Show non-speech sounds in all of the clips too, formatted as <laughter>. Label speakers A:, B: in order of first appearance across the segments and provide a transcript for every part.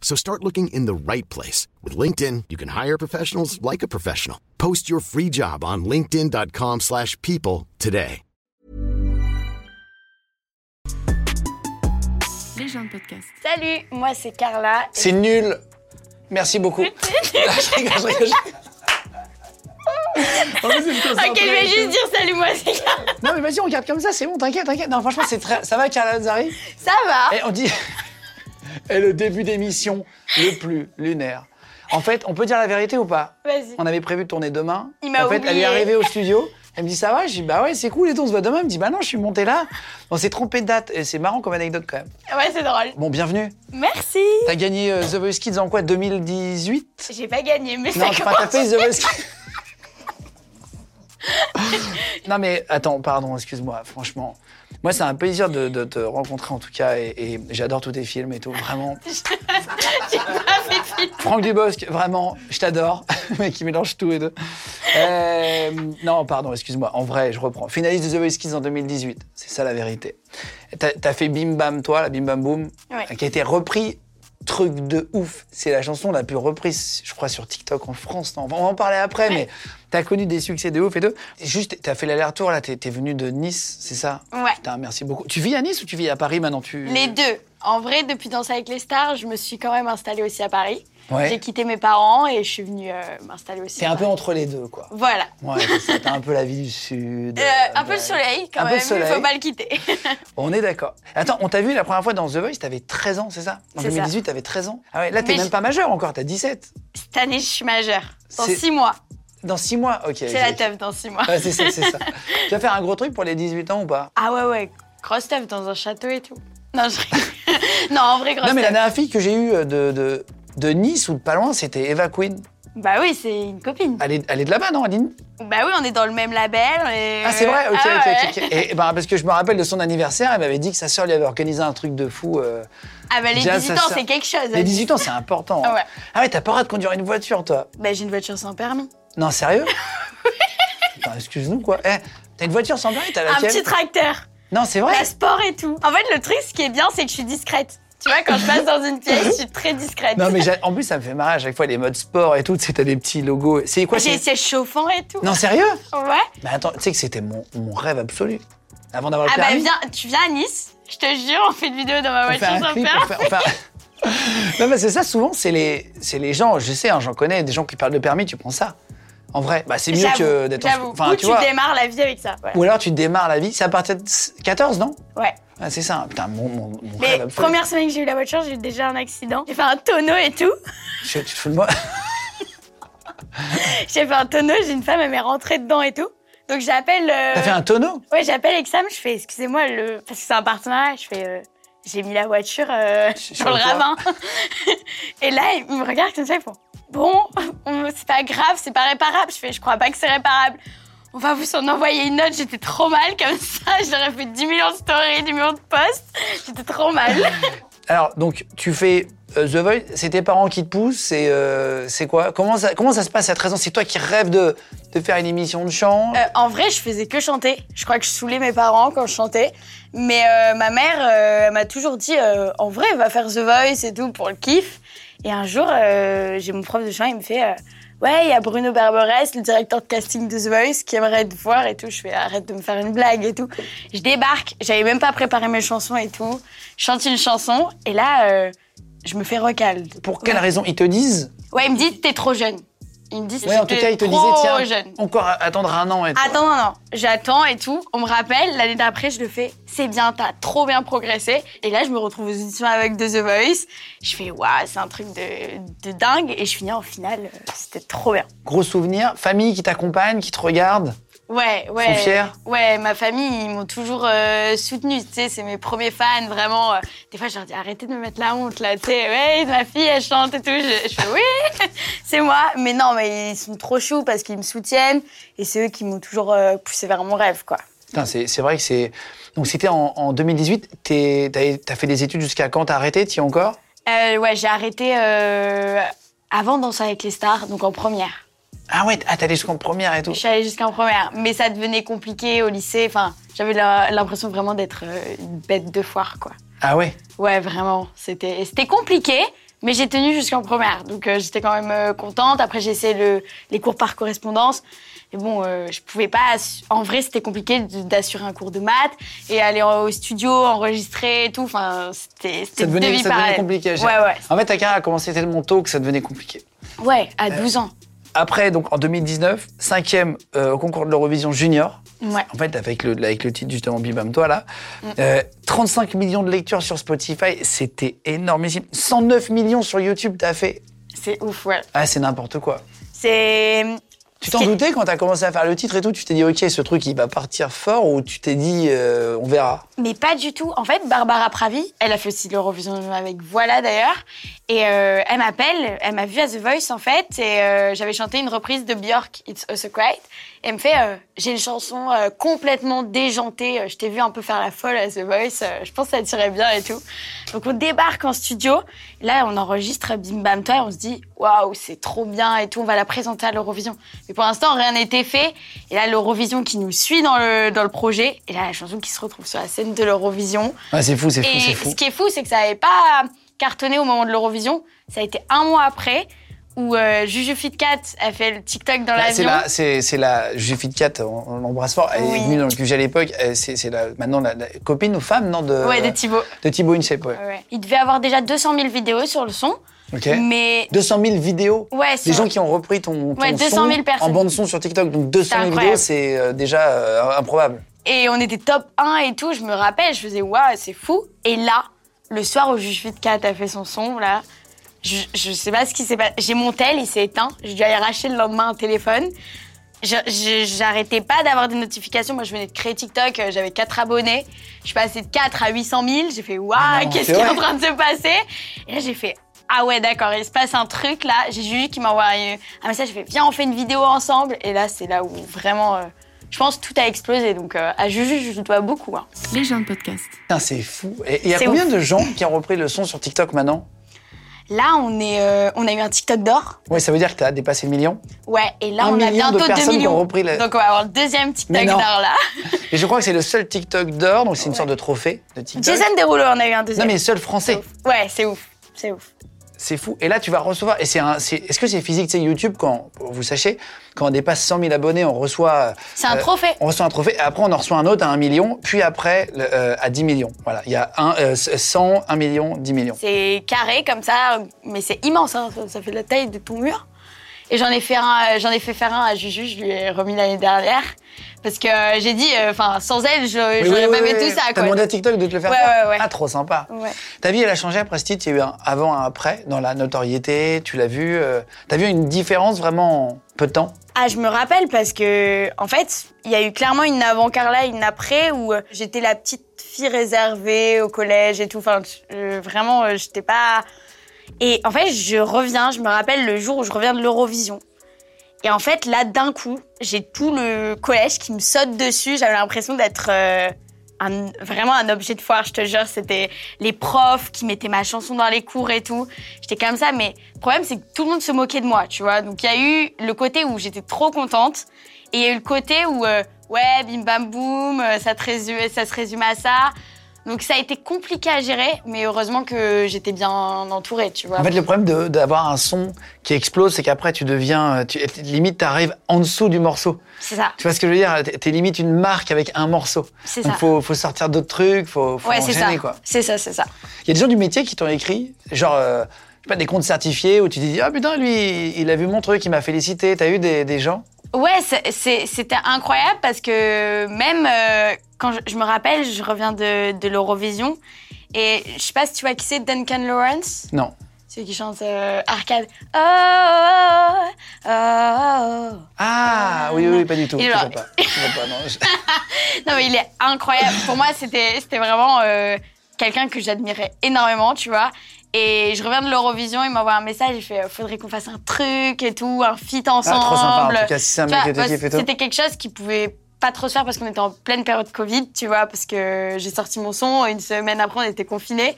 A: So start looking in the right place. With LinkedIn, you can hire professionals like a professional. Post your free job on linkedin.com/people slash people today.
B: Légende podcast.
C: Salut, moi c'est Carla.
D: C'est nul. Merci beaucoup. Là, <laughs> je rigole, je rigole, je <laughs> rigole. En fait,
C: Ok, je vais juste dire salut, moi c'est Carla.
D: Non, mais vas-y, on regarde comme ça, c'est bon, t'inquiète, t'inquiète. Non, franchement, c'est très. Ça va, Carla Lazari
C: Ça va
D: Et on dit. Et le début d'émission le plus lunaire. En fait, on peut dire la vérité ou pas
C: Vas-y.
D: On avait prévu de tourner demain.
C: Il m'a
D: En fait, elle est
C: oublié.
D: arrivée au studio. Elle me dit ça va? Je dis bah ouais, c'est cool et tout, on se voit demain. Elle me dit bah non, je suis montée là. On s'est trompé de date et c'est marrant comme anecdote quand même.
C: Ouais, c'est drôle.
D: Bon, bienvenue.
C: Merci.
D: T'as gagné euh, The Voice Kids en quoi 2018
C: J'ai pas gagné, mais
D: Non,
C: ça
D: enfin, t'as
C: commence.
D: fait The Voice Kids. <laughs> non mais attends, pardon, excuse-moi, franchement. Moi, c'est un plaisir de, de te rencontrer en tout cas et, et j'adore tous tes films et tout, vraiment. <laughs> <laughs> Franck Dubosc, vraiment, je t'adore, <laughs> mais qui mélange tout et deux. Euh, non, pardon, excuse-moi. En vrai, je reprends. Finaliste de The Voice Kids en 2018, c'est ça la vérité. T'as as fait Bim Bam, toi, la Bim Bam Boom,
C: Ouais.
D: qui a été repris. Truc de ouf. C'est la chanson la plus reprise, je crois, sur TikTok en France. Non, on va en parler après, mais t'as connu des succès de ouf et tout. Juste, t'as fait l'aller-retour, là, t'es venu de Nice, c'est ça?
C: Ouais.
D: Putain, merci beaucoup. Tu vis à Nice ou tu vis à Paris maintenant tu...
C: Les deux. En vrai, depuis Danser avec les stars, je me suis quand même installée aussi à Paris.
D: Ouais.
C: J'ai quitté mes parents et je suis venue euh, m'installer aussi.
D: T'es un peu entre les deux, quoi.
C: Voilà.
D: Ouais, t'as un peu la vie du Sud.
C: Euh, un peu
D: ouais.
C: le soleil quand
D: Un peu
C: même,
D: le soleil.
C: il faut pas le quitter. <laughs>
D: On est d'accord. Attends, on t'a vu la première fois dans The Voice, t'avais 13 ans, c'est ça? En
C: C'est ça.
D: 2018, t'avais 13 ans. Ah ouais, là, t'es même
C: je-
D: pas majeur encore, t'as 17.
C: Cette année, je suis majeure. Dans
D: C'est-
C: six mois.
D: Dans 6 mois, ok.
C: C'est la teuf dans six mois.
D: Ouais, c'est ça, c'est ça. tu vas faire un gros truc pour les 18 ans ou pas?
C: Ah ouais, ouais. Grosse teuf dans un château et tout. Non, je rigole. <laughs> Non, en vrai, grosse
D: Non, mais la dernière fille que j'ai eue de, de, de Nice ou de pas loin, c'était Eva Queen.
C: Bah oui, c'est une copine.
D: Elle est, elle est de là-bas, non, Aline?
C: Bah oui, on est dans le même label. et-
D: Ah, c'est vrai Ok,
C: Ah
D: ok,
C: ouais.
D: ok. Et, ben, parce que je me rappelle de son anniversaire, elle m'avait dit que sa sœur lui avait organisé un truc de fou. euh,
C: Ah bah les
D: Déjà,
C: 18
D: ça
C: ans, c'est quelque chose.
D: Les 18 ans, c'est important.
C: Ah ouais.
D: Ah ouais, t'as pas le droit de conduire une voiture, toi
C: Bah j'ai une voiture sans permis.
D: Non, sérieux <laughs> Attends, excuse-nous, quoi. Eh, t'as une voiture sans permis, t'as
C: Un
D: laquelle
C: petit tracteur.
D: Non, c'est vrai
C: La sport et tout. En fait, le truc, ce qui est bien, c'est que je suis discrète. Tu vois, quand je passe dans une pièce, je suis très discrète.
D: Non, mais <laughs> j'a- en plus, ça me fait marrer à chaque fois, les modes sport et tout, tu sais, t'as des petits logos. C'est quoi
C: J'ai
D: c'est...
C: siège chauffant et tout.
D: Non, sérieux
C: Ouais.
D: Mais attends, tu sais que c'était mon, mon rêve absolu. Avant d'avoir le
C: Ah bah
D: permis.
C: viens, tu viens à Nice, je te jure, on fait une vidéo dans ma
D: on fait
C: voiture
D: un
C: sans
D: clip,
C: permis.
D: on fait- on fait un- <laughs> non, mais c'est ça, souvent, c'est les, c'est les gens, je sais, hein, j'en connais, des gens qui parlent de permis, tu prends ça. En vrai, bah, c'est mieux que d'être en-. Enfin,
C: Ou
D: tu
C: tu,
D: vois.
C: démarres la vie avec ça. voilà.
D: Ou alors tu démarres la vie, c'est à partir de 14, non?
C: Ouais.
D: ah, C'est ça, putain, mon, mon, mon
C: Mais
D: rêve
C: première semaine que j'ai eu la voiture, j'ai eu déjà un accident. J'ai fait un tonneau et tout.
D: Je- tu te fous de moi? <laughs>
C: J'ai fait un tonneau, j'ai une femme, elle m'est rentrée dedans et tout. Donc j'appelle. euh,
D: T'as fait un tonneau?
C: Ouais, j'appelle Exam, je fais, excusez-moi, le... parce que c'est un partenariat, je fais, euh, j'ai mis la voiture euh,
D: Sur <laughs>
C: sur le ravin. <laughs> et là, ils me regardent comme ça, ils font, bon, on- c'est pas grave, c'est pas réparable. Je fais, je crois pas que c'est réparable. On va vous en envoyer une note, j'étais trop mal comme ça, <laughs> j'aurais fait 10 millions de stories, 10 millions de posts, j'étais trop mal. <laughs>
D: Alors, donc, tu fais euh, The Voice, c'est tes parents qui te poussent, c'est euh, c'est quoi? Comment ça, comment ça se passe à 13 ans? C'est toi qui rêves de, de faire une émission de chant?
C: Euh, en vrai, je faisais que chanter. Je crois que je saoulais mes parents quand je chantais. Mais ma mère, m'a toujours dit, en vrai, va faire The Voice et tout pour le kiff. Et un jour, euh, j'ai mon prof de chant, il me fait, euh, ouais, il y a Bruno Berberès, le directeur de casting de The Voice, qui aimerait te voir et tout. Je fais, arrête de me faire une blague et tout. Je débarque, j'avais même pas préparé mes chansons et tout. Je chante une chanson et là, euh, je me fais recal.
D: Pour quelle raison? Ils te disent?
C: Ouais, il me dit, t'es trop jeune. Il me dit,
D: Ouais, en tout cas, ils te disaient, tiens,
C: jeune.
D: encore attendre un an et tout.
C: Attends, non, non. J'attends et tout. On me rappelle, l'année d'après, je le fais. C'est bien, t'as trop bien progressé. Et là, je me retrouve aux auditions avec The Voice. Je fais, waouh, c'est un truc de, de dingue. Et je finis en finale. C'était trop bien.
D: Gros souvenir, famille qui t'accompagne, qui te regarde
C: Ouais, ouais.
D: sont fiers
C: Ouais, ma famille, ils m'ont toujours euh, soutenue. Tu sais, c'est mes premiers fans, vraiment. euh, des fois, je leur dis arrêtez de me mettre la honte, là. Tu sais, ouais, ma fille, elle chante et tout. Je, je fais oui, <laughs> c'est moi. Mais non, mais ils sont trop choux parce qu'ils me soutiennent et c'est eux qui m'ont toujours euh, poussé vers mon rêve, quoi.
D: Putain, c'est vrai que c'est. Donc, c'était en, en 2018. t'es- T'as fait des études jusqu'à quand? T'as arrêté? T'y es encore?
C: Euh, ouais, j'ai arrêté avant danser avec les stars, donc en première.
D: Ah ouais, ah, t'es allé jusqu'en première et tout.
C: Je suis allée jusqu'en première, mais ça devenait compliqué au lycée. Enfin, j'avais l'impression vraiment d'être euh, une bête de foire, quoi.
D: Ah ouais?
C: Ouais, vraiment. C'était c'était compliqué, mais j'ai tenu jusqu'en première. Donc euh, j'étais quand même euh, contente. Après, j'ai essayé le, les cours par correspondance. Mais bon, euh, je pouvais pas. En vrai, c'était compliqué d'assurer un cours de maths et aller au studio, enregistrer et tout. Enfin, c'était
D: Ça devenait, ça devenait compliqué.
C: Ouais, ouais.
D: En fait, ta carrière a commencé tellement tôt que ça devenait compliqué.
C: Ouais, à 12 ans.
D: Après, donc en 2019, cinquième euh, au concours de l'Eurovision Junior.
C: Ouais.
D: En fait, avec le, avec le titre justement Bibam Toi là,
C: Mm.
D: Euh, 35 millions de lectures sur Spotify, c'était énormissime. 109 millions sur YouTube, t'as fait.
C: C'est ouf, ouais.
D: Ah, c'est n'importe quoi.
C: C'est.
D: Tu t'en doutais quand t'as commencé à faire le titre et tout Tu t'es dit, ok, ce truc il va partir fort ou tu t'es dit, euh, on verra
C: Mais pas du tout. En fait, Barbara Pravi, elle a fait aussi l'Eurovision avec Voilà d'ailleurs. Et euh, elle m'appelle, elle m'a vue à The Voice en fait. Et euh, j'avais chanté une reprise de Björk, It's a Secret. Elle me fait, euh, j'ai une chanson euh, complètement déjantée. Euh, Je t'ai vu un peu faire la folle à The Voice. Je pense que ça tirait bien et tout. Donc on débarque en studio. Là, on enregistre Bim Bam Toi et on se dit, waouh, c'est trop bien et tout. On va la présenter à l'Eurovision. Mais pour l'instant, rien n'était fait. Et là, l'Eurovision qui nous suit dans le, dans le projet. Et là, la chanson qui se retrouve sur la scène de l'Eurovision.
D: Ouais, c'est fou, c'est fou,
C: Et
D: c'est fou.
C: ce qui est fou, c'est que ça n'avait pas cartonné au moment de l'Eurovision. Ça a été un mois après où euh, Juju Fitcat a fait le TikTok dans
D: Bah, c'est
C: l'avion.
D: la, c'est, c'est la Juffy Cat, on, on l'embrasse fort. Elle
C: Oui.
D: est venue dans le QG à l'époque. Elle- C'est, c'est la, maintenant la, la copine ou femme, non de,
C: Ouais, de Thibaut.
D: de Thibaut Inchep, ouais.
C: Ouais. Il devait avoir déjà 200 000 vidéos sur le son.
D: Ok.
C: Mais
D: 200 000 vidéos.
C: ouais,
D: Des
C: c'est
D: gens qui ont repris ton, ton
C: Ouais, 200 000
D: son
C: personnes.
D: en bande son sur TikTok. Donc 200 000
C: incroyable.
D: vidéos, c'est euh, déjà euh, improbable.
C: Et on était top 1 et tout. Je me rappelle, je faisais waouh, c'est fou. Et là, le soir où Juju Fitcat a fait son son, là, je, je sais pas ce qui s'est passé. J'ai mon tel, il s'est éteint. Je dû aller racheter le lendemain un téléphone. Je- je- J'arrêtais pas d'avoir des notifications. Moi, je venais de créer TikTok, euh, j'avais 4 abonnés. Je suis passée de 4 à 800 000. J'ai fait waouh,
D: Ah
C: qu'est-ce qui est en train de se passer? Et là, j'ai fait ah ouais, d'accord, il se passe un truc là. J'ai Juju qui m'a envoyé un message. J'ai fait viens, on fait une vidéo ensemble. Et là, c'est là où vraiment, euh, je pense, tout a explosé. Donc euh, à Juju, je dois beaucoup. hein.
B: Les gens de podcast.
D: Putain, c'est fou. Et il y a combien
C: ouf.
D: de gens qui ont repris le son sur TikTok maintenant?
C: Là, on, est, euh, on a eu un TikTok d'or.
D: Ouais, ça veut dire que t'as dépassé le million.
C: Ouais, et là,
D: Un
C: on a
D: de
C: bientôt 2
D: personnes qui ont
C: millions.
D: repris le-
C: Donc, on va avoir le deuxième TikTok
D: non.
C: d'or là. <laughs>
D: Et je crois que c'est le seul TikTok d'or, donc c'est une
C: Ouais.
D: sorte de trophée de TikTok.
C: Jason Derulo en a eu un
D: Non,
C: deuxième.
D: mais seul français.
C: Ouais, c'est ouf. C'est ouf.
D: C'est fou. Et là, tu vas recevoir. Et c'est un. c'est- Est-ce que c'est physique, tu sais, YouTube, quand vous sachez, quand on dépasse 100 000 abonnés, on reçoit.
C: C'est un
D: euh,
C: trophée.
D: On reçoit un trophée. Et après, on en reçoit un autre à 1 million. Puis après, le- euh, à 10 millions. Voilà. Il y a un, euh, 100, 1 million, 10 millions.
C: C'est carré comme ça, mais c'est immense. hein. Ça, ça fait la taille de ton mur. Et j'en ai fait un, euh, j'en ai fait faire un à Juju. Je lui ai remis l'année dernière parce que euh, j'ai dit, enfin, sans elle,
D: Oui,
C: j'aurais
D: oui,
C: pas
D: oui,
C: fait
D: oui.
C: tout ça.
D: T'as demandé à TikTok de te le faire
C: Ouais,
D: faire?
C: ouais, ouais.
D: Ah, trop sympa.
C: Ouais.
D: Ta vie, elle a changé après ce titre. Il y a eu un avant, un après dans la notoriété. Tu l'as vu. euh, T'as vu une différence vraiment en peu de temps?
C: Ah, je me rappelle parce que, en fait, il y a eu clairement une avant Carla, une après où euh, j'étais la petite fille réservée au collège et tout. Enfin, euh, vraiment, euh, j'étais pas. Et en fait, je reviens, je me rappelle le jour où je reviens de l'Eurovision. Et en fait, là, d'un coup, j'ai tout le collège qui me saute dessus. J'avais l'impression d'être euh, vraiment un objet de foire, je te jure. C'était les profs qui mettaient ma chanson dans les cours et tout. J'étais comme ça, mais le problème, c'est que tout le monde se moquait de moi, tu vois. Donc, il y a eu le côté où j'étais trop contente. Et il y a eu le côté où, euh, ouais, bim bam boum, euh, ça, ça se résume à ça. Donc, ça a été compliqué à gérer, mais heureusement que j'étais bien entourée, tu vois.
D: En fait, le problème d'avoir un son qui explose, c'est qu'après, tu deviens. Tu, limite, t'arrives en dessous du morceau.
C: c'est ça,
D: Tu vois ce que je veux dire? T'es limite une marque avec un morceau.
C: c'est
D: Donc,
C: ça.
D: faut, faut sortir d'autres trucs, faut, faut
C: Ouais, c'est ça.
D: enchaîner, quoi.
C: C'est ça, c'est ça.
D: Il y a des gens du métier qui t'ont écrit, genre, euh, je sais pas, des comptes certifiés où tu te dis, ah putain, lui, il a vu mon truc, il m'a félicité. T'as eu des, des gens?
C: Ouais, c'était incroyable parce que même euh, quand je, je me rappelle, je reviens de, de l'Eurovision et je sais pas si tu vois qui c'est Duncan Lawrence?
D: Non.
C: Ceux qui chantent euh, arcade. Oh, oh, oh, oh.
D: Ah, oui, oui, pas du tout. Je vois pas. Je pas, <laughs> non.
C: Mais il est incroyable. Pour moi, c'était c'était vraiment euh, quelqu'un que j'admirais énormément, tu vois. Et je reviens de l'Eurovision, il m'envoie un message, il fait faudrait qu'on fasse un truc et tout, un feat ensemble.
D: Ah, trop sympa. En tout cas, si c'est un mec
C: vois. C'était quelque chose qui pouvait pas trop se faire parce qu'on était en pleine période Covid, tu vois, parce que j'ai sorti mon son, une semaine après, on était confinés.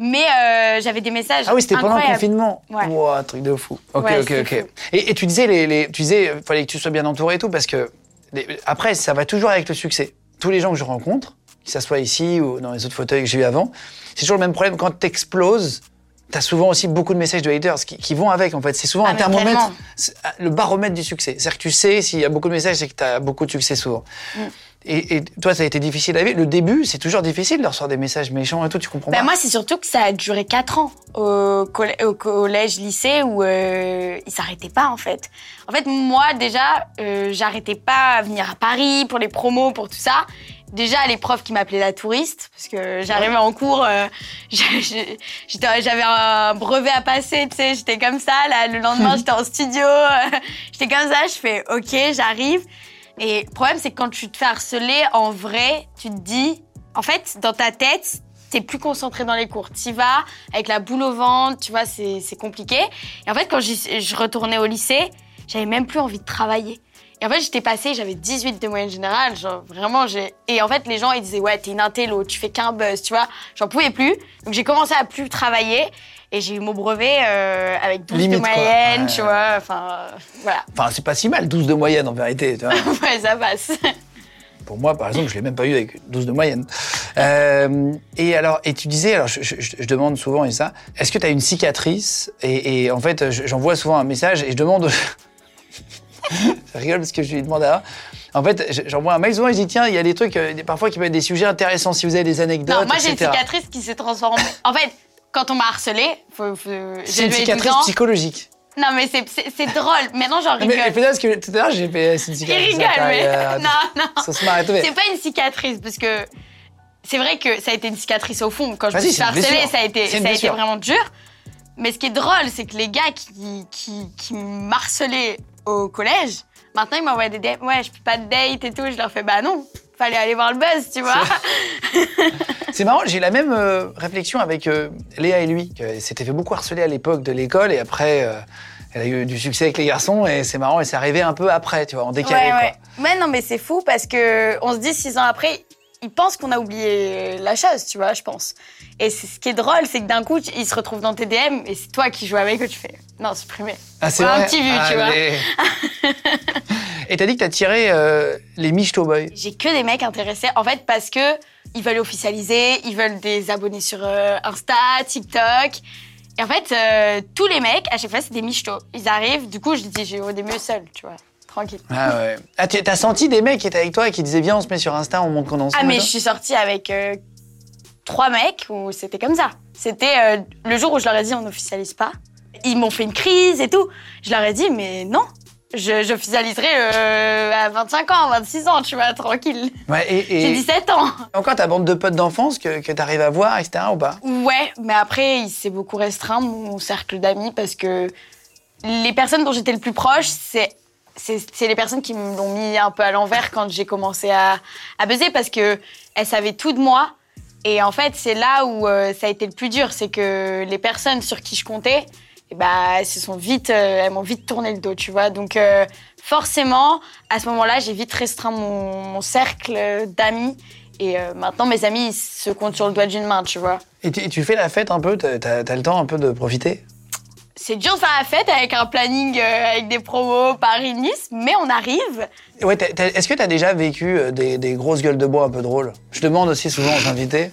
C: Mais euh, j'avais des messages.
D: Ah oui, c'était pendant le confinement.
C: Ouais.
D: Wow, truc de fou. Ok,
C: Ouais,
D: ok, ok. Et, et tu disais, les, les- tu disais, euh, fallait que tu sois bien entouré et tout, parce que les- après, ça va toujours avec le succès. Tous les gens que je rencontre, que ça soit ici ou dans les autres fauteuils que j'ai eu avant, c'est toujours le même problème. Quand t'exploses, t'as souvent aussi beaucoup de messages de haters qui, qui vont avec, en fait. C'est souvent
C: Ah,
D: un thermomètre, euh, le baromètre du succès. C'est-à-dire que tu sais, s'il y a beaucoup de messages, c'est que t'as beaucoup de succès souvent.
C: Mm.
D: Et, et toi, ça a été difficile à vivre. Le début, c'est toujours difficile de recevoir des messages méchants et tout, tu comprends
C: Bah,
D: pas.
C: moi, c'est surtout que ça a duré 4 ans au, collè- au collège, lycée, où euh, ils s'arrêtaient pas, en fait. En fait, moi, déjà, euh, j'arrêtais pas à venir à Paris pour les promos, pour tout ça. Déjà, les profs qui m'appelaient la touriste, parce que j'arrivais en cours, euh, <laughs> j'avais un brevet à passer, tu sais, j'étais comme ça, là, le lendemain, <laughs> j'étais en studio, j'étais comme ça, je fais, ok, j'arrive. Et le problème, c'est que quand tu te fais harceler, en vrai, tu te dis, en fait, dans ta tête, t'es plus concentré dans les cours. T'y vas avec la boule au ventre, tu vois, c'est compliqué. Et en fait, quand je retournais au lycée, j'avais même plus envie de travailler. Et en fait, j'étais passée, j'avais 18 de moyenne générale, genre vraiment, j'ai. Et en fait, les gens, ils disaient, ouais, t'es une intello, tu fais qu'un buzz, tu vois. J'en pouvais plus. Donc j'ai commencé à plus travailler et j'ai eu mon brevet euh, avec 12
D: Limite,
C: de moyenne,
D: Ouais.
C: tu vois. Enfin, euh, voilà.
D: Enfin, c'est pas si mal, 12 de moyenne en vérité. tu vois. <laughs>
C: ouais, ça passe. <laughs>
D: Pour moi, par exemple, je l'ai même pas eu avec 12 de moyenne. Euh, et alors, et tu disais, alors je, je- je demande souvent et ça, est-ce que tu as une cicatrice? Et, et en fait, je- j'envoie souvent un message et je demande. Je rigole parce que je lui demande à. En fait, je- j'envoie un mail souvent et je dis tiens, il y a des trucs, euh, parfois qui peuvent être des sujets intéressants si vous avez des anecdotes.
C: Non, moi j'ai une cicatrice qui s'est transformée. En fait, quand on m'a harcelé, faut, faut-
D: C'est une cicatrice
C: 12 ans.
D: psychologique.
C: Non, mais c'est- drôle. Maintenant, j'en
D: Non, Mais, mais
C: rigole.
D: que tout à l'heure j'ai fait c'est une
C: Il
D: cicatrice.
C: rigole,
D: ça,
C: mais.
D: euh, <laughs>
C: Non, non.
D: Ça se marre
C: C'est pas une cicatrice, parce que c'est vrai que ça a été une cicatrice au fond. Quand je me suis harcelée, ça a été, ça a été vraiment dur. Mais ce qui est drôle, c'est que les gars qui, qui, qui m'harcelaient au collège, maintenant ils m'envoient des DM. Ouais, je peux pas de date et tout. Je leur fais, bah non, fallait aller voir le buzz, tu vois.
D: C'est <laughs> marrant, j'ai la même euh, réflexion avec euh, Léa et lui. Elle s'était fait beaucoup harceler à l'époque de l'école et après, euh, elle a eu du succès avec les garçons et c'est marrant et c'est arrivé un peu après, tu vois, en décalé.
C: Ouais,
D: quoi.
C: ouais. Mais non, mais c'est fou parce que on se dit six ans après, ils pensent qu'on a oublié la chose, tu vois, je pense. Et ce qui est drôle, c'est que d'un coup, ils se retrouvent dans tes DM et c'est toi qui joues avec eux, tu fais non, supprimer.
D: Ah, c'est
C: Ouais, un petit vu, tu vois. <laughs>
D: Et t'as dit que t'as tiré euh, les Michto Boys.
C: J'ai que des mecs intéressés, en fait, parce que ils veulent officialiser, ils veulent des abonnés sur euh, Insta, TikTok. Et en fait, euh, tous les mecs, à chaque fois, c'est des michtos. Ils arrivent, du coup, je dis, j'ai des mieux seul, tu vois, tranquille.
D: Ah ouais. Ah, tu- t'as senti des mecs qui étaient avec toi et qui disaient viens, on se met sur Insta, on montre qu'on est ensemble.
C: Ah, mais je suis sortie avec trois mecs où c'était comme ça. C'était le jour où je leur ai dit on n'officialise pas. Ils m'ont fait une crise et tout. Je leur ai dit mais non, je- j'officialiserai euh, à 25 ans, 26 ans, tu vois, tranquille.
D: Ouais, et,
C: J'ai
D: et
C: 17 ans.
D: encore ta bande de potes d'enfance que, que t'arrives à voir, etc. ou pas?
C: Ouais, mais après, il s'est beaucoup restreint, mon cercle d'amis, parce que les personnes dont j'étais le plus proche, c'est les personnes qui me l'ont mis un peu à l'envers quand j'ai commencé à, à buzzer parce que elles savaient tout de moi. Et en fait, c'est là où euh, ça a été le plus dur. C'est que les personnes sur qui je comptais, eh ben, elles se sont vite, euh, elles m'ont vite tourné le dos, tu vois. Donc, euh, forcément, à ce moment-là, j'ai vite restreint mon, mon cercle d'amis. Et euh, maintenant, mes amis, ils se comptent sur le doigt d'une main, tu vois.
D: et tu, tu fais la fête un peu? T'as t'as le temps un peu de profiter?
C: C'est dur de faire la fête avec un planning, euh, avec des promos Paris-Nice, mais on arrive.
D: Ouais, est-ce que t'as déjà vécu des, des grosses gueules de bois un peu drôles? Je demande aussi souvent aux invités.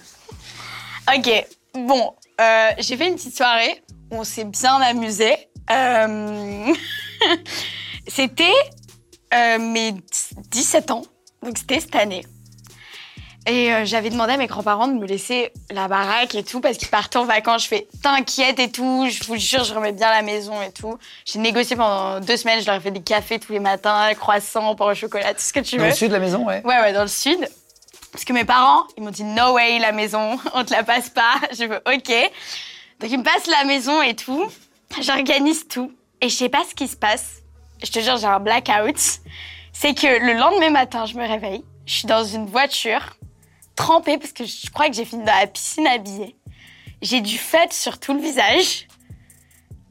C: Ok, bon, euh, j'ai fait une petite soirée on s'est bien amusé. Euh, <laughs> c'était euh, mes 17 ans, donc c'était cette année. Et euh, j'avais demandé à mes grands-parents de me laisser la baraque et tout parce qu'ils partaient en vacances. Je fais t'inquiète et tout, je vous jure, je remets bien la maison et tout. J'ai négocié pendant deux semaines, je leur ai fait des cafés tous les matins, croissants, pain au chocolat, tout ce que tu
D: Dans
C: veux.
D: le sud de la maison, ouais.
C: Ouais, ouais, dans le sud. Parce que mes parents, ils m'ont dit no way, la maison, <laughs> on te la passe pas. Je veux ok. Donc il me passe la maison et tout. J'organise tout. Et je sais pas ce qui se passe. Je te jure, j'ai un blackout. C'est que le lendemain matin, je me réveille. Je suis dans une voiture, trempée, parce que je crois que j'ai fini dans la piscine habillée. J'ai du fête sur tout le visage.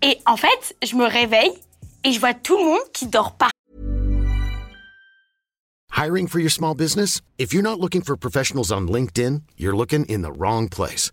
C: Et en fait, je me réveille et je vois tout le monde qui dort pas.
A: Hiring for your small business? If you're not looking for professionals on LinkedIn, you're looking in the wrong place.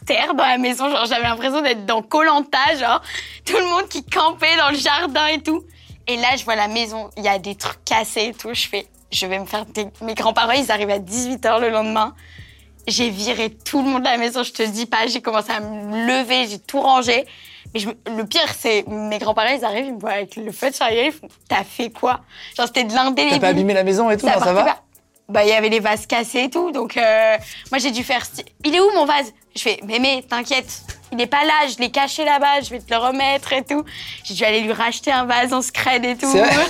C: Terre dans la maison. Genre, j'avais l'impression d'être dans Colanta, genre, tout le monde qui campait dans le jardin et tout. Et là, je vois la maison, il y a des trucs cassés et tout. Je fais, je vais me faire. des- Mes grands-parents, ils arrivent à 18h le lendemain. J'ai viré tout le monde de la maison, je te dis pas. J'ai commencé à me lever, j'ai tout rangé. Mais je le pire, c'est mes grands-parents, ils arrivent, ils me voient avec le feu de charrière, ils font T'as fait quoi? Genre, c'était de
D: T'as
C: l'indélébile.
D: pas abîmé la maison et tout,
C: Ça
D: non, ça
C: partait
D: va?
C: pas. Bah, il y avait les vases cassés et tout. Donc, euh, moi, j'ai dû faire. Il est où mon vase? Je fais, mémé, t'inquiète. Il est pas là, je l'ai caché là-bas, je vais te le remettre et tout. J'ai dû aller lui racheter un vase en scred et tout.
D: C'est vrai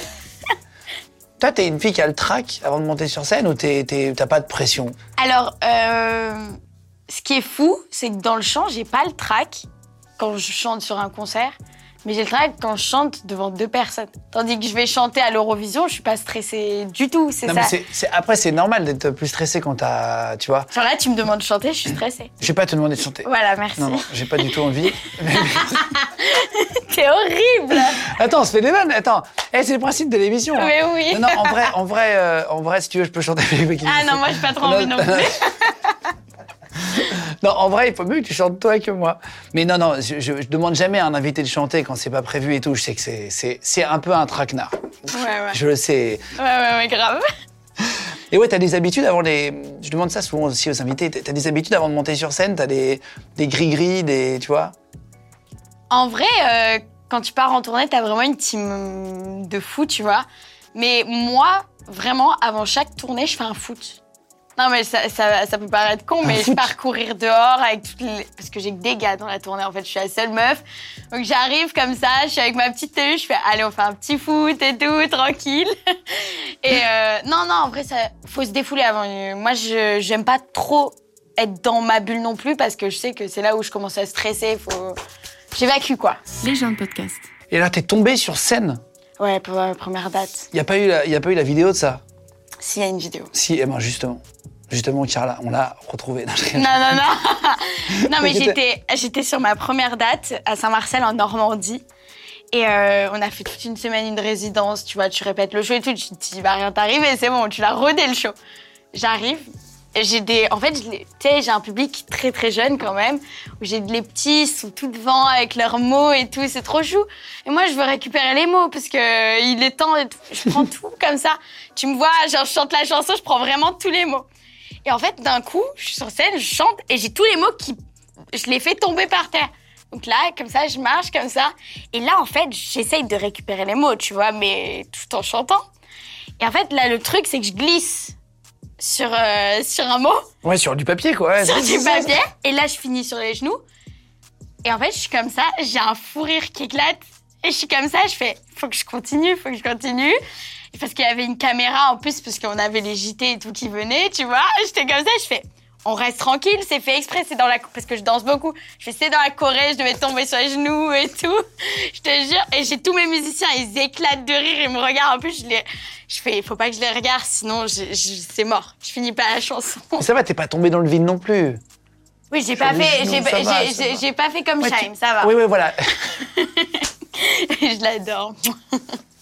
D: <laughs> Toi, t'es une fille qui a le trac avant de monter sur scène ou t'as pas de pression?
C: Alors, euh, ce qui est fou, c'est que dans le chant, j'ai pas le trac quand je chante sur un concert, mais j'ai le trac quand je chante devant deux personnes. Tandis que je vais chanter à l'Eurovision, je suis pas stressée du tout. C'est ça.
D: mais après, c'est normal d'être plus stressé quand t'as. Tu vois
C: Genre là, tu me demandes de chanter, je suis stressée.
D: Je vais pas te demander de chanter.
C: Voilà, merci.
D: Non, non, j'ai pas du tout envie. <laughs>
C: T'es horrible.
D: Attends, on se fait des vannes. Attends, Eh, c'est le principe de l'émission. hein.
C: Mais oui.
D: Non, non, en vrai, en vrai, euh, en vrai, si tu veux, je peux chanter avec.
C: Ah non, moi, j'ai pas trop envie non plus. <laughs> <laughs>
D: Non, en vrai, il faut mieux que tu chantes toi que moi. Mais non, non, je, je, je demande jamais à un invité de chanter quand c'est pas prévu et tout. Je sais que c'est- un peu un traquenard.
C: Ouais, ouais.
D: Je le sais.
C: Ouais, ouais, ouais, grave. <laughs>
D: Et ouais, t'as des habitudes avant les. Je demande ça souvent aussi aux invités. T'as des habitudes avant de monter sur scène? T'as des des gris-gris, des. Tu vois?
C: En vrai, euh, quand tu pars en tournée, t'as vraiment une team de fou, tu vois. Mais moi, vraiment, avant chaque tournée, je fais un foot. Non, mais ça, ça, ça peut paraître con, mais je
D: foot <laughs>
C: pars courir dehors avec toutes les... Parce que j'ai que des gars dans la tournée, en fait, je suis la seule meuf. Donc j'arrive comme ça, je suis avec ma petite tenue, je fais « Allez, on fait un petit foot et tout, <laughs> tranquille. » Et euh, non, non, en vrai, ça faut se défouler avant. Moi, je j'aime pas trop être dans ma bulle non plus, parce que je sais que c'est là où je commence à stresser, faut... J'évacue, quoi.
B: Les gens de podcast.
D: Et là, t'es tombé sur scène.
C: Ouais, pour la première date.
D: Il y a pas eu la, y a pas eu la vidéo de ça?
C: S'il y a une vidéo.
D: Si, eh ben justement, justement, Carla, on l'a retrouvée. Non.
C: Non, non, non. <laughs> non, mais j'étais, j'étais sur ma première date à Saint-Marcel en Normandie. Et euh, on a fait toute une semaine une résidence, tu vois, tu répètes le show et tout, tu te dis, il va rien t'arriver, c'est bon, tu l'as rodé le show. J'arrive, j'ai des. En fait, tu sais, j'ai un public très très jeune quand même, où j'ai les petits, sont tout devant avec leurs mots et tout, c'est trop chou. Et moi, je veux récupérer les mots parce que euh, il est temps, et je prends tout <laughs> comme ça. Tu me vois, genre, je chante la chanson, je prends vraiment tous les mots. Et en fait, d'un coup, je suis sur scène, je chante et j'ai tous les mots qui. Je les fais tomber par terre. Donc là, comme ça, je marche comme ça. Et là, en fait, j'essaye de récupérer les mots, tu vois, mais tout en chantant. Et en fait, là, le truc, c'est que je glisse sur, euh, sur un mot,
D: Ouais, sur du papier, quoi. ouais,
C: sur du papier. Et là, je finis sur les genoux. Et en fait, je suis comme ça, j'ai un fou rire qui éclate. Et je suis comme ça, je fais, faut que je continue, faut que je continue. Et Parce qu'il y avait une caméra en plus, parce qu'on avait les JT et tout qui venaient, tu vois. J'étais comme ça, je fais, on reste tranquille, c'est fait exprès, c'est dans la, parce que je danse beaucoup. Je fais, c'est dans la Corée, je devais tomber sur les genoux et tout. <laughs> Je te jure. Et j'ai tous mes musiciens, ils éclatent de rire, ils me regardent. En plus, je les, je fais, faut pas que je les regarde, sinon c'est mort. Je finis pas la chanson.
D: Ça va, t'es pas tombé dans le vide non plus.
C: Oui, j'ai pas fait, j'ai pas- fait comme
D: Ouais, tu-
C: ça va.
D: Oui, oui, voilà. <laughs>
C: je l'adore. <laughs>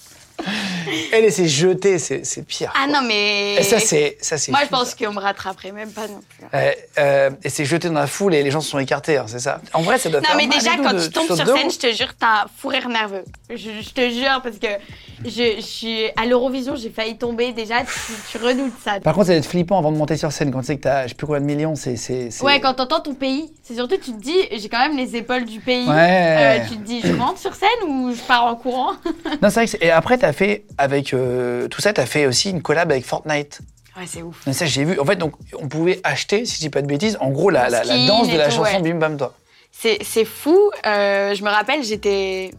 D: Et laisser jeter, c'est pire.
C: Ah non, mais.
D: Et ça, c'est ça, c'est
C: Moi, je pense qu'on me rattraperait même pas non plus.
D: Ouais, euh, et c'est jeté dans la foule et les gens se sont écartés, hein, c'est ça? En vrai, ça doit
C: Non,
D: faire
C: mais
D: mal
C: déjà, quand
D: de-
C: tu tombes sur scène, je te jure, t'as un fou rire nerveux. Je, je te jure, parce que je, je suis à l'Eurovision, j'ai failli tomber. Déjà, tu, tu redoutes ça.
D: Par contre, ça doit être flippant avant de monter sur scène quand tu sais que t'as je sais plus combien de millions, c'est
C: Ouais, quand t'entends ton pays, c'est surtout, tu te dis, j'ai quand même les épaules du pays.
D: Ouais.
C: Euh, tu te dis, je rentre sur scène ou je pars en courant?
D: Non, c'est vrai que c'est- et après t'as fait avec euh, tout ça, t'as fait aussi une collab avec Fortnite.
C: Ouais, c'est ouf.
D: Mais ça, j'ai vu. En fait, donc, on pouvait acheter, si je dis pas de bêtises, en gros, la, la, la
C: Skin
D: danse de la
C: tout,
D: chanson
C: ouais.
D: Bim Bam Toi.
C: C'est fou. Euh, je me rappelle, j'étais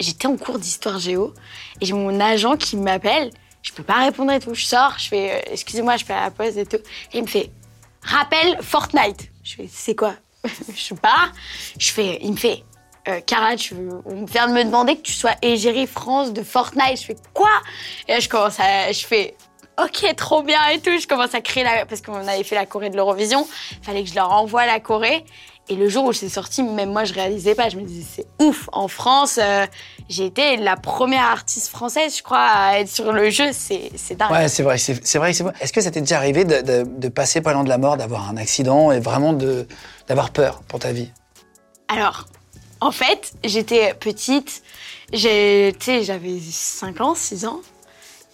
C: j'étais en cours d'histoire géo et j'ai mon agent qui m'appelle. Je peux pas répondre et tout. Je sors, je fais euh, excusez-moi, je fais la pause et tout. Et il me fait rappelle Fortnite. Je fais c'est quoi? <laughs> Je pars. Je fais il me fait euh, Cara, tu veux- on vient de me demander que tu sois égérie France de Fortnite. Je fais quoi? Et là je commence à je fais Ok, trop bien et tout. Je commence à créer la. Parce qu'on avait fait la Corée de l'Eurovision. Fallait que je leur envoie la Corée. Et le jour où c'est sorti, même moi, je réalisais pas. Je me disais, c'est ouf. En France, euh, j'ai été la première artiste française, je crois, à être sur le jeu. C'est c'est dingue.
D: Ouais, c'est vrai, c'est c'est vrai, que c'est vrai. Est-ce que ça t'est déjà arrivé de, de, de passer pas loin de la mort, d'avoir un accident et vraiment de d'avoir peur pour ta vie?
C: Alors, en fait, j'étais petite. j'avais 5 ans, 6 ans.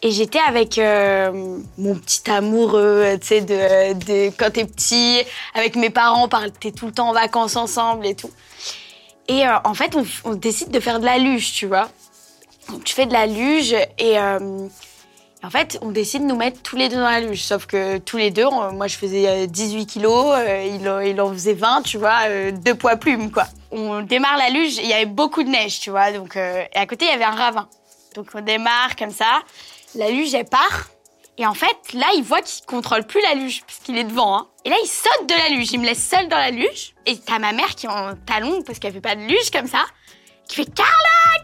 C: Et j'étais avec euh, mon petit amoureux, tu sais, de, quand t'es petit, avec mes parents, partait tout le temps en vacances ensemble et tout. Et euh, en fait, on, on décide de faire de la luge, tu vois. Donc, tu fais de la luge et euh, en fait, on décide de nous mettre tous les deux dans la luge. Sauf que tous les deux, moi je faisais euh, 18 kilos, euh, il, en- faisait 20, tu vois, euh, deux poids plumes, quoi. On démarre la luge, il y avait beaucoup de neige, tu vois. Donc, euh, et à côté, il y avait un ravin. Donc on démarre comme ça, la luge, elle part. Et en fait, là, il voit qu'il contrôle plus la luge, parce qu'il est devant. Hein. Et là, il saute de la luge, il me laisse seule dans la luge. Et t'as ma mère qui est en talon, parce qu'elle fait pas de luge comme ça, qui fait Carla,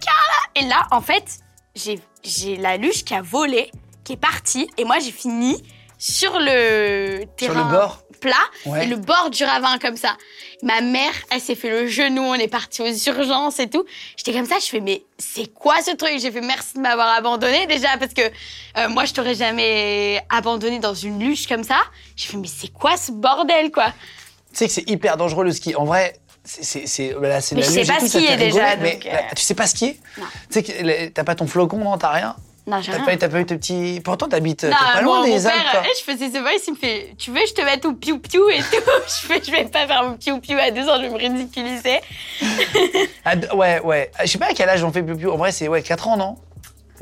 C: Carla. Et là, en fait, j'ai j'ai la luge qui a volé, qui est partie, et moi, j'ai fini sur le terrain
D: bord
C: plat
D: Ouais.
C: et le bord du ravin comme ça. Ma mère, elle s'est fait le genou, on est parti aux urgences et tout. J'étais comme ça, je fais mais c'est quoi ce truc? J'ai fait merci de m'avoir abandonné déjà parce que euh, moi je t'aurais jamais abandonné dans une luge comme ça. J'ai fait mais c'est quoi ce bordel quoi?
D: Tu sais que c'est hyper dangereux le ski. En vrai, c'est c'est là, c'est
C: Mais
D: la
C: je sais pas skier déjà,
D: mais
C: donc, euh,
D: là, tu sais pas skier. Tu sais que t'as pas ton flocon, non, t'as rien.
C: Non, j'ai
D: T'as
C: rien.
D: pas, t'as pas eu tes petits. Pourtant, t'habites t'es
C: Non,
D: pas loin
C: mon
D: des Alpes.
C: père,
D: toi.
C: euh, je faisais ce voice, il me fait Tu veux, je te mette au piou-piou et tout. <laughs> je fais Je vais pas faire mon piou-piou à deux ans, je me ridiculiser. <laughs>
D: Ah, ouais, ouais. Je sais pas à quel âge on fait piou En vrai, c'est ouais, 4 ans, non?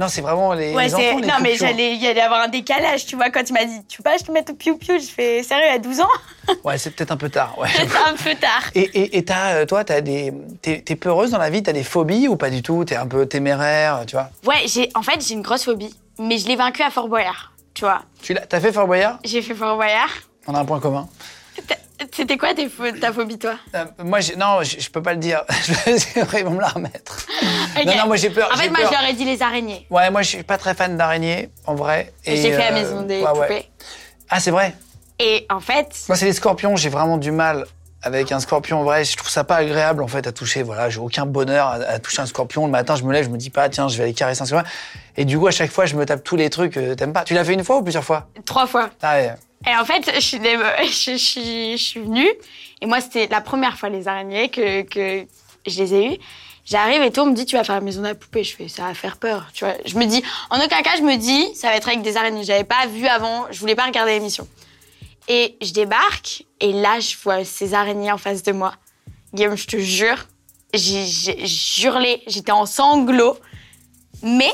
D: Non, c'est vraiment les,
C: Ouais,
D: les enfants. les
C: Non, mais j'allais, il y allait avoir un décalage, tu vois, quand il m'a dit Tu veux pas, je te mette au piou-piou Je fais Sérieux, à 12 ans? <laughs>
D: Ouais, c'est peut-être un peu tard. Ouais.
C: C'est un peu tard.
D: Et, et, et euh, toi, t'as des, t'es, t'es peureuse dans la vie, t'as des phobies ou pas du tout? T'es un peu téméraire, tu vois?
C: Ouais, j'ai, en fait, j'ai une grosse phobie, mais je l'ai vaincue à Fort Boyard, tu vois.
D: Tu l'as, t'as fait Fort Boyard?
C: J'ai fait Fort Boyard.
D: On a un point commun.
C: C'était quoi tes pho- ta phobie, toi?
D: Euh, moi, non, je, peux pas le <laughs> dire. Ils vont me la remettre. Non, non, moi j'ai peur.
C: En fait, moi,
D: peur.
C: je leur ai dit les araignées.
D: Ouais, moi je suis pas très fan d'araignées, en vrai.
C: J'ai fait la
D: euh,
C: maison des
D: ouais, ouais.
C: poupées.
D: Ah, c'est vrai?
C: Et en fait,
D: Moi, c'est les scorpions, j'ai vraiment du mal avec un scorpion. En vrai, je trouve ça pas agréable, en fait, à toucher. Voilà, j'ai aucun bonheur à, à toucher un scorpion. Le matin, je me lève, je me dis pas, tiens, je vais aller caresser un scorpion. Et du coup, à chaque fois, je me tape tous les trucs que t'aimes pas? Tu l'as fait une fois ou plusieurs fois?
C: Trois fois.
D: Ah ouais.
C: Et en fait, je suis, <laughs> je, je je suis venue, et moi, c'était la première fois les araignées que, que je les ai eues. J'arrive et tout, on me dit, tu vas faire la maison de la poupée. Je fais, ça va faire peur, tu vois. Je me dis, en aucun cas, je me dis, ça va être avec des araignées. J'avais pas vu avant, je voulais pas regarder l'émission. Et je débarque, et là, je vois ces araignées en face de moi. Guillaume, je te jure, j'ai hurlé, j'étais en sanglots, mais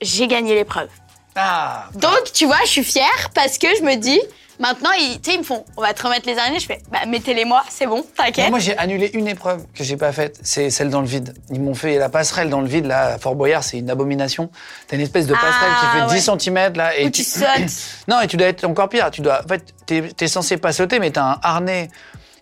C: j'ai gagné l'épreuve.
D: Ah
C: Donc, tu vois, je suis fière parce que je me dis, maintenant, ils, tu sais, ils me font, on va te remettre les araignées. Je fais, bah, mettez-les-moi, c'est bon,
D: Non,
C: t'inquiète.
D: moi, j'ai annulé une épreuve que j'ai pas faite. C'est celle dans le vide. Ils m'ont fait la passerelle dans le vide, là, à Fort Boyard, c'est une abomination. T'as une espèce de passerelle
C: Ah,
D: qui fait
C: ouais.
D: 10 cm, là. Et
C: Où tu sautes. <clears throat>
D: Non, et tu dois être encore pire. Tu dois, en fait, t'es es censé pas sauter, mais t'as un harnais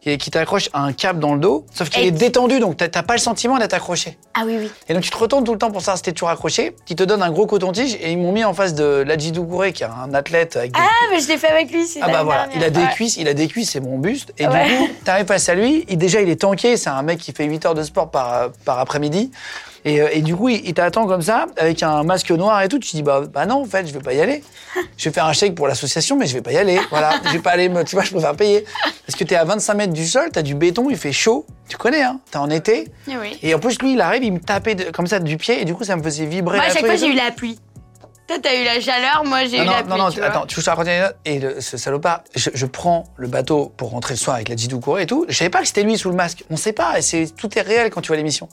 D: qui, qui t'accroche à un câble dans le dos, sauf qu'il est détendu, donc t'as pas le sentiment d'être accroché.
C: Ah oui, oui.
D: Et donc tu te retournes tout le temps pour savoir si t'es toujours accroché. Ils te donnent un gros coton-tige et ils m'ont mis en face de Ladji Doucouré, qui est un athlète avec des...
C: Ah, mais je l'ai fait avec lui, c'est
D: Ah bah voilà, il a des.
C: Ouais.
D: cuisses, il a des cuisses, c'est mon buste. Et
C: Ouais.
D: du coup, t'arrives face à lui, il, déjà il est tanké, c'est un mec qui fait 8 heures de sport par, par après-midi. Et, euh, et du coup, il, il t'attend comme ça, avec un masque noir et tout. Tu te dis, bah, bah non, en fait, je vais pas y aller. Je vais faire un chèque pour l'association, mais je vais pas y aller. Voilà, <laughs> je vais pas aller me, tu vois, je préfère payer. Parce que t'es à 25 mètres du sol, t'as du béton, il fait chaud. Tu connais, hein, t'es en été.
C: Eh oui.
D: Et en plus, lui, il arrive, il me tapait de- comme ça du pied, et du coup, ça me faisait vibrer.
C: Moi, à chaque fois, j'ai eu la pluie. Toi, t'as eu la chaleur, moi, j'ai eu
D: Non,
C: la pluie.
D: non, non,
C: tu
D: attends, tu veux que je te raconte une anecdote Et le, ce salopard, je, je prends le bateau pour rentrer le soir avec la Corée et tout. Je savais pas que c'était lui sous le masque. On sait pas, et c'est, tout est réel quand tu vois l'émission.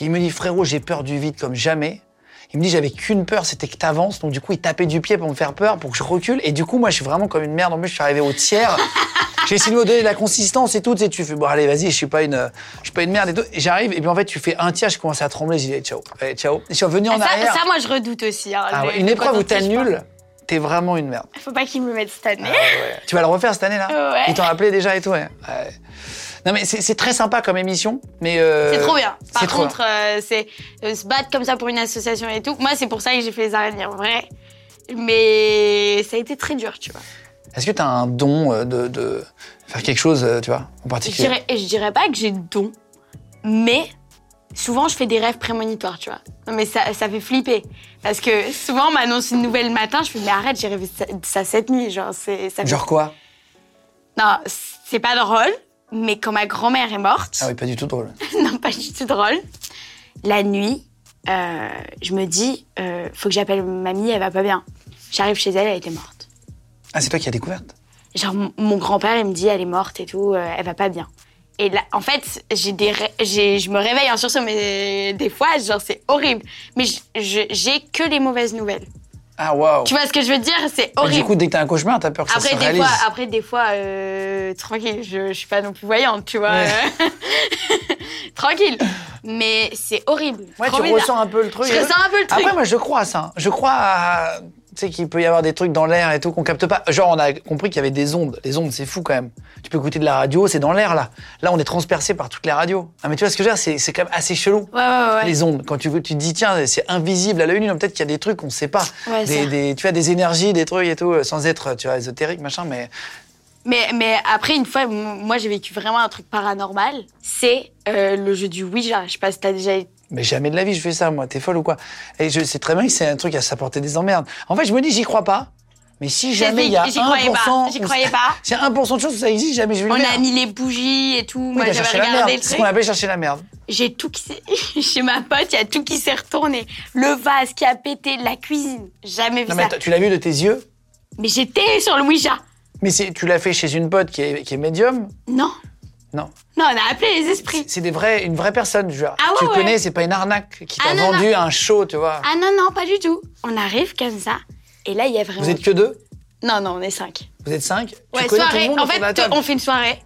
D: Et il me dit, frérot, j'ai peur du vide comme jamais. Il me dit, j'avais qu'une peur, c'était que t'avances. Donc, du coup, il tapait du pied pour me faire peur, pour que je recule. Et du coup, moi, je suis vraiment comme une merde. En plus, je suis arrivé au tiers. <laughs> J'ai essayé de me donner de la consistance et tout. Tu sais, tu fais, bon, allez, vas-y, je suis pas une, je suis pas une merde et tout. Et j'arrive, et puis en fait, tu fais un tiers, je commence à trembler. J'ai dit, ciao, allez, ciao. Et je suis revenu en
C: Ah, ça,
D: arrière.
C: ça, moi, je redoute aussi. hein,
D: Ah ouais, une épreuve où nul, t'es vraiment une merde.
C: Faut pas qu'ils me le mettent cette année.
D: Tu vas le refaire cette année-là
C: Ouais.
D: Ils t'ont appelé déjà et tout, ouais. Non, mais c'est très sympa comme émission, mais. euh,
C: C'est trop bien. Par contre, euh, c'est euh, se battre comme ça pour une association et tout. Moi, c'est pour ça que j'ai fait les araignées, en vrai. Mais ça a été très dur, tu vois.
D: Est-ce que t'as un don de, de faire quelque chose, tu vois, en
C: Je
D: particulier?
C: dirais, je dirais pas que j'ai de don, mais souvent je fais des rêves prémonitoires, tu vois. Non, mais ça, ça fait flipper. Parce que souvent on m'annonce une nouvelle le matin, je fais, mais arrête, j'ai rêvé ça, ça cette nuit. Genre, c'est, fait-
D: Genre quoi?
C: Non, c'est pas drôle, mais quand ma grand-mère est morte,
D: Ah oui, pas du tout drôle. <laughs>
C: non, pas du tout drôle, la nuit, euh, je me dis, euh, faut que j'appelle mamie, elle va pas bien. J'arrive chez elle, elle était morte.
D: Ah, c'est toi qui as découvert
C: Genre, mon- grand-père, il me dit, elle est morte et tout, euh, elle va pas bien. Et là, en fait, j'ai des, je me réveille en sursaut, mais des fois, genre, c'est horrible. Mais j'ai que les mauvaises nouvelles.
D: Ah, waouh
C: Tu vois ce que je veux dire? C'est
D: Mais
C: horrible.
D: Du coup, dès que t'as un cauchemar, t'as peur que
C: après,
D: ça se
C: des
D: réalise.
C: fois, après, des fois, euh, tranquille, je, je suis pas non plus voyante, tu vois.
D: Ouais. <laughs>
C: tranquille. Mais c'est horrible.
D: Ouais,
C: Trop
D: tu
C: bizarre.
D: ressens un peu le truc.
C: Je ressens un peu le truc.
D: Après, moi, je crois à ça. Je crois à. Tu sais qu'il peut y avoir des trucs dans l'air et tout qu'on capte pas. Genre, on a compris qu'il y avait des ondes. Les ondes, c'est fou quand même. Tu peux écouter de la radio, c'est dans l'air là. Là, on est transpercé par toutes les radios. Ah, mais tu vois ce que je veux dire C'est quand même assez chelou.
C: Ouais, ouais, ouais.
D: Les ondes. Quand tu, tu te dis, tiens, c'est invisible à l'œil nu, peut-être qu'il y a des trucs qu'on sait pas. Des, des- tu vois, des énergies, des trucs et tout, euh, sans être, tu vois, ésotérique, machin, mais.
C: Mais, mais après, une fois, moi, j'ai vécu vraiment un truc paranormal. C'est euh, le jeu du Ouija. Je sais pas si t'as déjà
D: Mais jamais de la vie je fais ça, moi. T'es folle ou quoi? Et je sais très bien que c'est un truc à s'apporter des emmerdes. En fait, je me dis, j'y crois pas. Mais si jamais il y a 1%,
C: J'y croyais pas, j'y croyais pas.
D: S'il y a 1% de choses où ça existe, jamais je vais
C: On
D: le faire.
C: a mis les bougies et tout. Moi,
D: t'as
C: j'avais regardé le
D: C'est ce
C: truc.
D: qu'on appelle chercher la merde.
C: J'ai tout qui s'est... <laughs> Chez ma pote, il y a tout qui s'est retourné. Le vase qui a pété, la cuisine. Jamais vu
D: Non, mais
C: ça.
D: tu l'as vu de tes yeux?
C: Mais j'étais sur le Ouija.
D: Mais tu l'as fait chez une pote qui est, qui est médium?
C: Non.
D: Non.
C: Non, on a appelé les esprits.
D: C'est des vrais, une vraie personne, genre.
C: Ah ouais,
D: tu
C: ouais.
D: connais, c'est pas une arnaque qui t'a
C: Ah non,
D: vendu un show, tu vois.
C: Ah non, non, pas du tout. On arrive comme ça. Et là, il y a vraiment...
D: Vous êtes que deux?
C: Non, non, on est cinq.
D: Vous êtes cinq?
C: Ouais,
D: Tu
C: soirée.
D: tout le monde
C: en fait, on fait une soirée.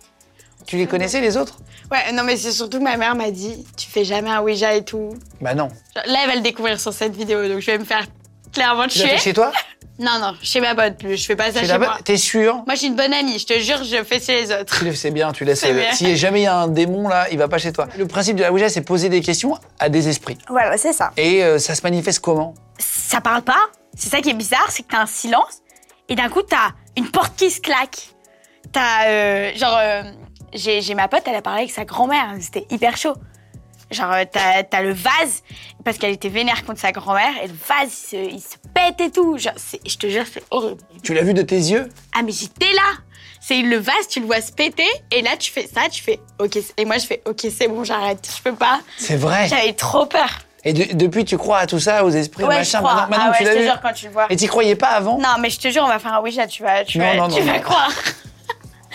D: Tu les connaissais, les autres?
C: Ouais, non, mais c'est surtout que ma mère m'a dit, tu fais jamais un Ouija et tout.
D: Bah non.
C: Là, elle va le découvrir sur cette vidéo, donc je vais me faire clairement
D: Tu
C: tuer.
D: chez toi? <laughs>
C: Non, non, chez ma pote, je fais pas ça
D: Chez
C: chez, moi.
D: T'es sûr
C: Moi, je suis une bonne amie, je te jure, je fais chez les autres.
D: Tu le- C'est bien, tu laisses.
C: C'est bien.
D: Si jamais il y a un démon là, il va pas chez toi. Le principe de la Ouija, c'est poser des questions à des esprits.
C: Voilà, c'est ça.
D: Et euh, ça se manifeste comment?
C: Ça parle pas. C'est ça qui est bizarre, c'est que t'as un silence, et d'un coup, t'as une porte qui se claque. T'as, euh, genre, euh, j'ai j'ai ma pote, elle a parlé avec sa grand-mère, c'était hyper chaud. Genre, euh, t'as t'as le vase, parce qu'elle était vénère contre sa grand-mère, et le vase, il se, il se pète et tout. Genre, je te jure, c'est horrible.
D: Tu l'as vu de tes yeux?
C: Ah, mais j'étais là C'est le vase, tu le vois se péter, et là, tu fais ça, tu fais OK. Et moi, je fais OK, c'est bon, j'arrête, je peux pas.
D: C'est vrai.
C: J'avais trop peur.
D: Et de- depuis, tu crois à tout ça, aux esprits,
C: Ouais,
D: machin.
C: je crois.
D: Maintenant, maintenant
C: ah ouais,
D: tu
C: je te jure, quand tu le vois.
D: Et t'y croyais pas avant?
C: Non, mais je te jure, on va faire un Ouija, tu vas, tu
D: Non,
C: vas,
D: non,
C: tu
D: non,
C: vas
D: non.
C: croire. <laughs>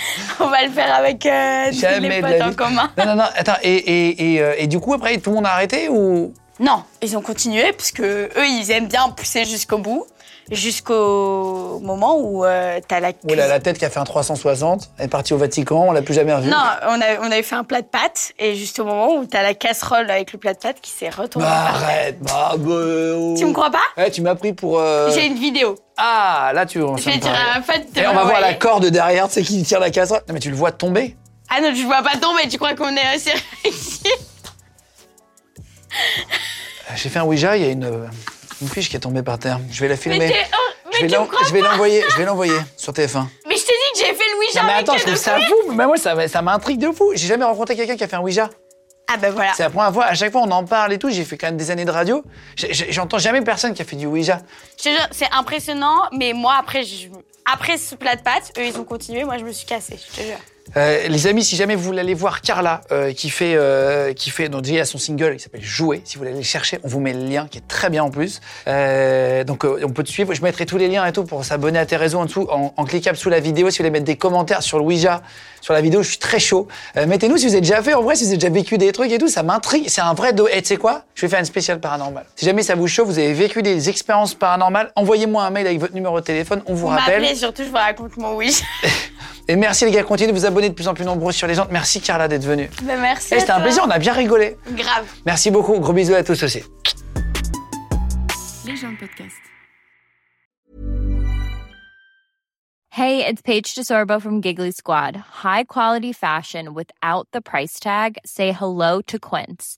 C: <laughs> on va le faire avec euh, les potes en commun.
D: Non, non, non. Attends. Et, et, et, euh, et du coup, après, tout le monde a arrêté ou?
C: Non, ils ont continué parce que eux, ils aiment bien pousser jusqu'au bout, jusqu'au moment où euh, t'as la.
D: Ou elle a la tête qui a fait un 360, elle est partie au Vatican, on l'a plus jamais revue.
C: Non, on, a, on avait fait un plat de pâtes et juste au moment où t'as la casserole avec le plat de pâtes qui s'est retourné.
D: Bah, arrête, bah, bah, oh.
C: Tu me crois pas?
D: Ouais, tu m'as pris pour. euh,
C: J'ai une vidéo.
D: Ah, là, tu.
C: Je vais dire à ma pote. de
D: Et on va voir la corde derrière, tu sais, qui tire la casserole. Non, mais tu le vois tomber.
C: Ah non, je vois pas tomber. Tu crois qu'on est assez <laughs> réussi
D: J'ai fait un Ouija, il y a une, euh, une fiche qui est tombée par terre. Je vais la
C: Mais
D: filmer.
C: t'es- oh, mais
D: je vais l'envoyer, je vais l'envoyer sur TF1.
C: Mais je t'ai dit que j'ai fait le Ouija
D: Non, mais
C: avec
D: attends,
C: elle
D: je trouve ça
C: fou.
D: Mais moi, ça, ça m'intrigue de fou. J'ai jamais rencontré quelqu'un qui a fait un Ouija.
C: Ah ben voilà.
D: C'est la première fois, à chaque fois on en parle et tout, j'ai fait quand même des années de radio. J'entends jamais personne qui a fait du Ouija.
C: Je te jure, c'est impressionnant, mais moi, après, je- après ce plat de pâtes, eux, ils ont continué, moi, je me suis cassée, je te jure.
D: Euh, les amis, si jamais vous voulez aller voir Carla, euh, qui fait, euh, qui fait, donc déjà son single qui s'appelle Jouer, si vous voulez aller le chercher, on vous met le lien qui est très bien en plus. Euh, donc on peut te suivre. Je mettrai tous les liens et tout pour s'abonner à tes réseaux en dessous, en, en cliquable sous la vidéo. Si vous voulez mettre des commentaires sur le Ouija, sur la vidéo, je suis très chaud. Mettez-nous si vous avez déjà fait, en vrai, si vous avez déjà vécu des trucs et tout, ça m'intrigue. C'est un vrai do. Et tu sais quoi? Je vais faire une spéciale paranormale. Si jamais ça vous chauffe, vous avez vécu des expériences paranormales, envoyez-moi un mail avec votre numéro de téléphone, on vous,
C: Vous
D: rappelle.
C: m'appelez, surtout, je vous raconte mon oui. <laughs>
D: Et merci les gars, continuez de vous abonner de plus en plus nombreux sur les gens. Merci Carla d'être venue.
C: ben merci.
D: Eh, C'était un plaisir, on a bien rigolé.
C: Grave.
D: Merci beaucoup, gros bisous à tous aussi.
B: Les gens de podcast.
E: Hey, it's Paige DeSorbo from Giggly Squad. High quality fashion without the price tag. Say hello to Quince.